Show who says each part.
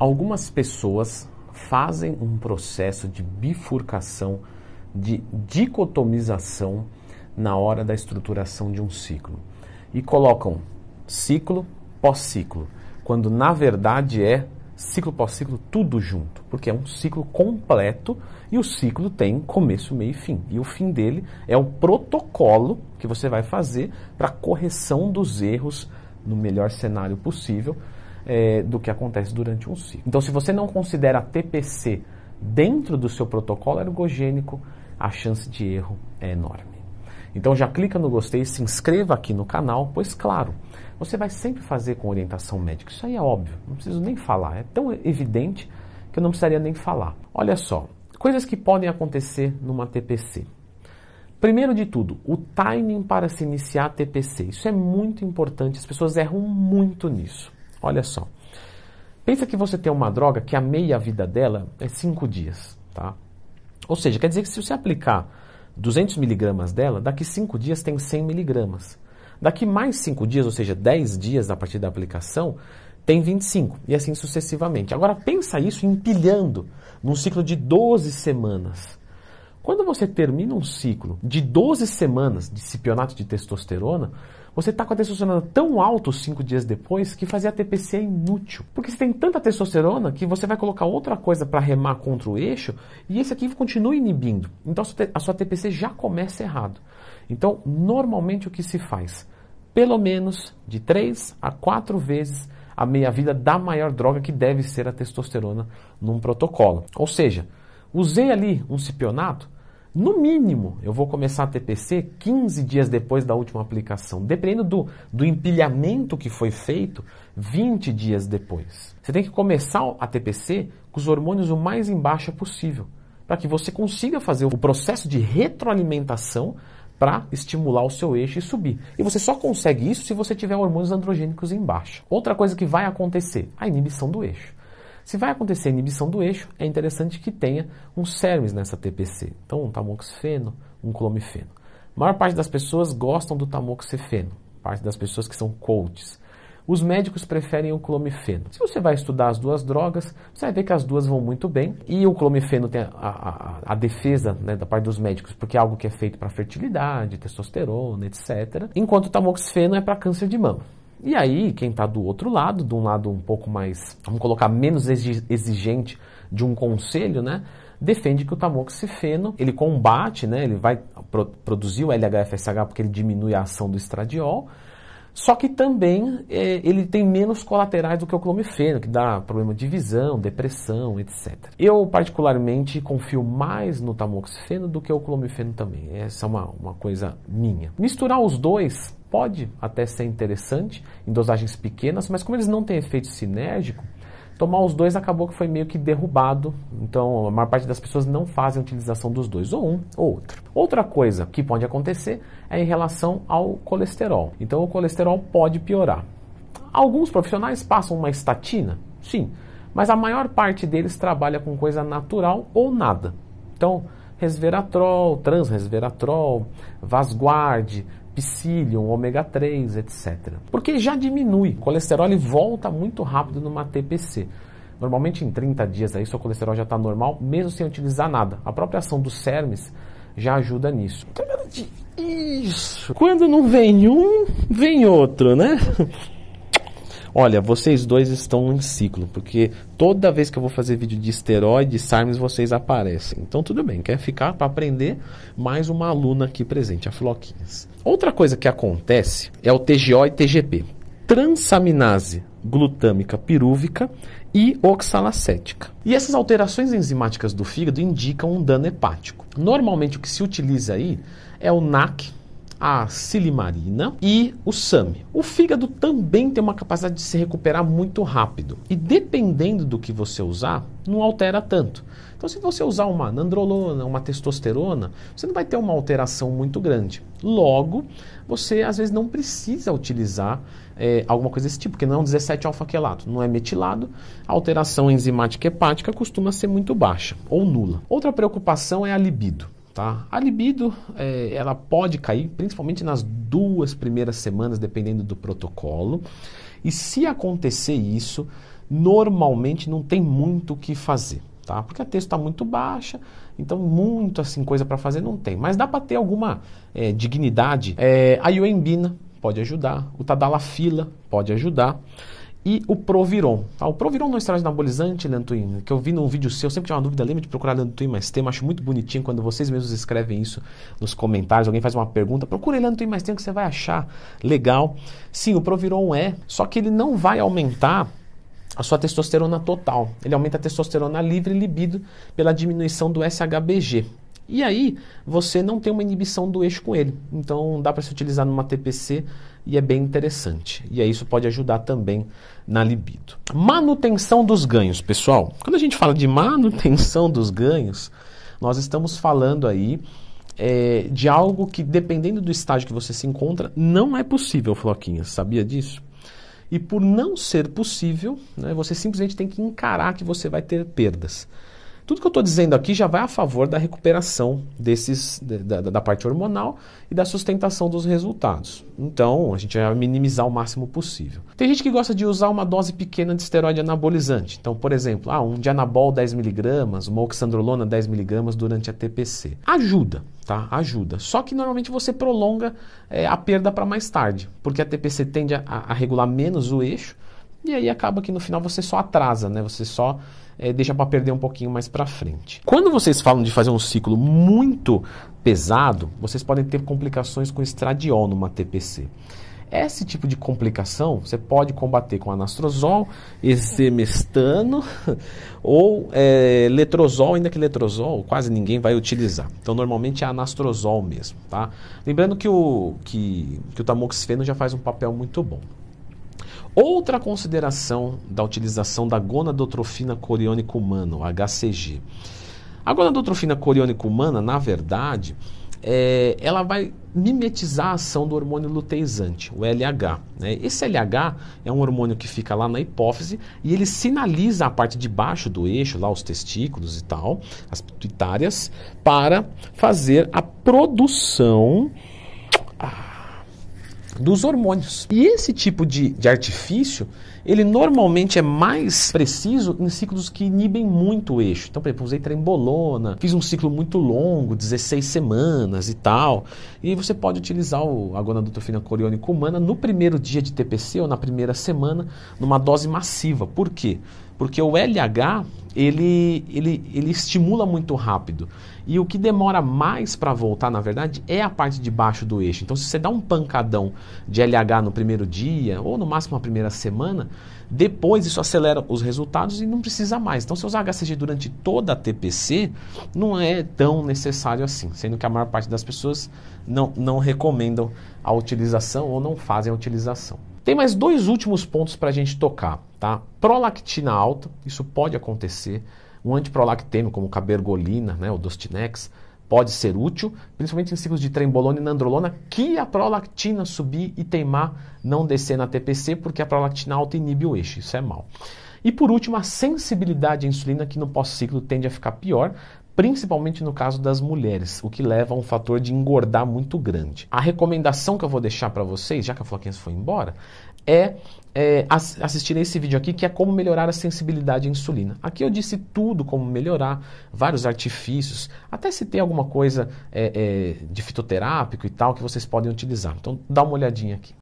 Speaker 1: Algumas pessoas fazem um processo de bifurcação, de dicotomização na hora da estruturação de um ciclo e colocam ciclo pós-ciclo, quando na verdade é ciclo pós-ciclo tudo junto, porque é um ciclo completo e o ciclo tem começo, meio e fim. E o fim dele é o protocolo que você vai fazer para correção dos erros no melhor cenário possível é, do que acontece durante um ciclo. Então, se você não considera TPC dentro do seu protocolo ergogênico, a chance de erro é enorme. Então já clica no gostei, se inscreva aqui no canal, pois claro, você vai sempre fazer com orientação médica. Isso aí é óbvio, não preciso nem falar, é tão evidente que eu não precisaria nem falar. Olha só, coisas que podem acontecer numa TPC. Primeiro de tudo, o timing para se iniciar a TPC. Isso é muito importante, as pessoas erram muito nisso. Olha só. Pensa que você tem uma droga que a meia-vida dela é 5 dias, tá? Ou seja, quer dizer que se você aplicar 200 miligramas dela, daqui 5 dias tem 100 miligramas. Daqui mais 5 dias, ou seja, 10 dias a partir da aplicação, tem 25 e assim sucessivamente. Agora pensa isso empilhando num ciclo de 12 semanas. Quando você termina um ciclo de 12 semanas de cipionato de testosterona, você está com a testosterona tão alta cinco dias depois que fazer a TPC é inútil. Porque você tem tanta testosterona que você vai colocar outra coisa para remar contra o eixo e esse aqui continua inibindo. Então a sua TPC já começa errado. Então, normalmente o que se faz? Pelo menos de 3 a 4 vezes a meia-vida da maior droga que deve ser a testosterona num protocolo. Ou seja, usei ali um cipionato, no mínimo, eu vou começar a TPC 15 dias depois da última aplicação. Dependendo do, do empilhamento que foi feito, 20 dias depois. Você tem que começar a TPC com os hormônios o mais em baixa possível, para que você consiga fazer o processo de retroalimentação para estimular o seu eixo e subir. E você só consegue isso se você tiver hormônios androgênicos em baixa. Outra coisa que vai acontecer, a inibição do eixo. Se vai acontecer inibição do eixo, é interessante que tenha um CERMES nessa TPC. Então, um tamoxifeno, um clomifeno. A maior parte das pessoas gostam do tamoxifeno, parte das pessoas que são coaches. Os médicos preferem o clomifeno. Se você vai estudar as duas drogas, você vai ver que as duas vão muito bem. E o clomifeno tem a, a, a defesa né, da parte dos médicos, porque é algo que é feito para fertilidade, testosterona, etc. Enquanto o tamoxifeno é para câncer de mama. E aí, quem está do outro lado, de um lado um pouco mais, vamos colocar, menos exigente de um conselho, né? Defende que o tamoxifeno, ele combate, né? Ele vai pro produzir o LHFSH porque ele diminui a ação do estradiol, só que também é, ele tem menos colaterais do que o clomifeno, que dá problema de visão, depressão, etc. Eu, particularmente, confio mais no tamoxifeno do que o clomifeno também. Essa é uma, uma coisa minha. Misturar os dois pode até ser interessante em dosagens pequenas, mas como eles não têm efeito sinérgico, tomar os dois acabou que foi meio que derrubado. Então, a maior parte das pessoas não fazem utilização dos dois, ou um ou outro. Outra coisa que pode acontecer é em relação ao colesterol. Então, o colesterol pode piorar. Alguns profissionais passam uma estatina, sim, mas a maior parte deles trabalha com coisa natural ou nada. Então, resveratrol, transresveratrol, Vasguard, psyllium, ômega 3, etc. Porque já diminui, o colesterol volta muito rápido numa TPC. Normalmente em 30 dias aí seu colesterol já está normal, mesmo sem utilizar nada. A própria ação do CERMES já ajuda nisso. Isso. Quando não vem um, vem outro, né? Olha, vocês dois estão em ciclo, porque toda vez que eu vou fazer vídeo de esteroide, SARMs, vocês aparecem. Então tudo bem, quer ficar para aprender? Mais uma aluna aqui presente, a Floquinhas. Outra coisa que acontece é o TGO e TGP. Transaminase glutâmica pirúvica e oxalacética. E essas alterações enzimáticas do fígado indicam um dano hepático. Normalmente o que se utiliza aí é o NAC, a silimarina e o SAMI. O fígado também tem uma capacidade de se recuperar muito rápido e dependendo do que você usar, não altera tanto. Então, se você usar uma nandrolona, uma testosterona, você não vai ter uma alteração muito grande. Logo, você às vezes não precisa utilizar é, alguma coisa desse tipo, porque não é um 17-alfa-quelato, não é metilado, a alteração enzimática hepática costuma ser muito baixa ou nula. Outra preocupação é a libido. Tá? A libido é, ela pode cair, principalmente nas duas primeiras semanas, dependendo do protocolo. E se acontecer isso, normalmente não tem muito o que fazer, tá? Porque a texto está muito baixa, então muito assim coisa para fazer não tem. Mas dá para ter alguma é, dignidade. É, a Ioembina pode ajudar, o Tadalafila pode ajudar e o Proviron. Tá? O Proviron não é esteroide anabolizante, Lentuin, que eu vi num vídeo seu, sempre tinha uma dúvida, lembra de procurar Lentuin mais tema, acho muito bonitinho quando vocês mesmos escrevem isso nos comentários, alguém faz uma pergunta, procure Lentuin mais tema que você vai achar legal. Sim, o Proviron é, só que ele não vai aumentar a sua testosterona total. Ele aumenta a testosterona livre e libido pela diminuição do SHBG. E aí você não tem uma inibição do eixo com ele. Então dá para se utilizar numa TPC e é bem interessante. E aí isso pode ajudar também na libido. Manutenção dos ganhos, pessoal. Quando a gente fala de manutenção dos ganhos, nós estamos falando aí é, de algo que, dependendo do estágio que você se encontra, não é possível, Floquinha. Sabia disso? E por não ser possível, né, você simplesmente tem que encarar que você vai ter perdas. Tudo que eu estou dizendo aqui já vai a favor da recuperação desses, da, da, parte hormonal e da sustentação dos resultados. Então, a gente vai minimizar o máximo possível. Tem gente que gosta de usar uma dose pequena de esteroide anabolizante. Então, por exemplo, ah, um Dianabol 10mg, uma oxandrolona 10mg durante a TPC. Ajuda, tá? Ajuda. Só que normalmente você prolonga é, a perda para mais tarde, porque a TPC tende a, a regular menos o eixo e aí acaba que no final você só atrasa, né? Você só é, deixa para perder um pouquinho mais para frente. Quando vocês falam de fazer um ciclo muito pesado, vocês podem ter complicações com estradiol numa TPC. Esse tipo de complicação você pode combater com anastrozol, exemestano ou é, letrozol, ainda que letrozol quase ninguém vai utilizar. Então normalmente é anastrozol mesmo, tá? Lembrando que o, que, que o tamoxifeno já faz um papel muito bom. Outra consideração da utilização da gonadotrofina coriônica humana, HCG. A gonadotrofina coriônica humana, na verdade, é, ela vai mimetizar a ação do hormônio luteizante, o LH. Né? Esse LH é um hormônio que fica lá na hipófise e ele sinaliza a parte de baixo do eixo, lá os testículos e tal, as pituitárias, para fazer a produção dos hormônios. E esse tipo de, de artifício, ele normalmente é mais preciso em ciclos que inibem muito o eixo. Então, por exemplo, usei trembolona, fiz um ciclo muito longo, 16 semanas e tal. E você pode utilizar o, a gonadotropina coriônica humana no primeiro dia de TPC ou na primeira semana, numa dose massiva. Por quê? Porque o LH, ele, ele, ele estimula muito rápido. E o que demora mais para voltar, na verdade, é a parte de baixo do eixo. Então, se você dá um pancadão de LH no primeiro dia, ou no máximo na primeira semana, depois isso acelera os resultados e não precisa mais. Então, se usar HCG durante toda a TPC, não é tão necessário assim, sendo que a maior parte das pessoas não, não recomendam a utilização ou não fazem a utilização. Tem mais dois últimos pontos para a gente tocar, tá? Prolactina alta, isso pode acontecer. Um antiprolactêmio como cabergolina, né, o Dostinex, pode ser útil, principalmente em ciclos de trembolona e nandrolona, que a prolactina subir e teimar não descer na TPC, porque a prolactina alta inibe o eixo, isso é mal. E por último, a sensibilidade à insulina, que no pós-ciclo tende a ficar pior, principalmente no caso das mulheres, o que leva a um fator de engordar muito grande. A recomendação que eu vou deixar para vocês, já que a Floquinha foi embora, é, é assistir esse vídeo aqui, que é como melhorar a sensibilidade à insulina. Aqui eu disse tudo, como melhorar, vários artifícios, até se tem alguma coisa é, é, de fitoterápico e tal que vocês podem utilizar. Então dá uma olhadinha aqui.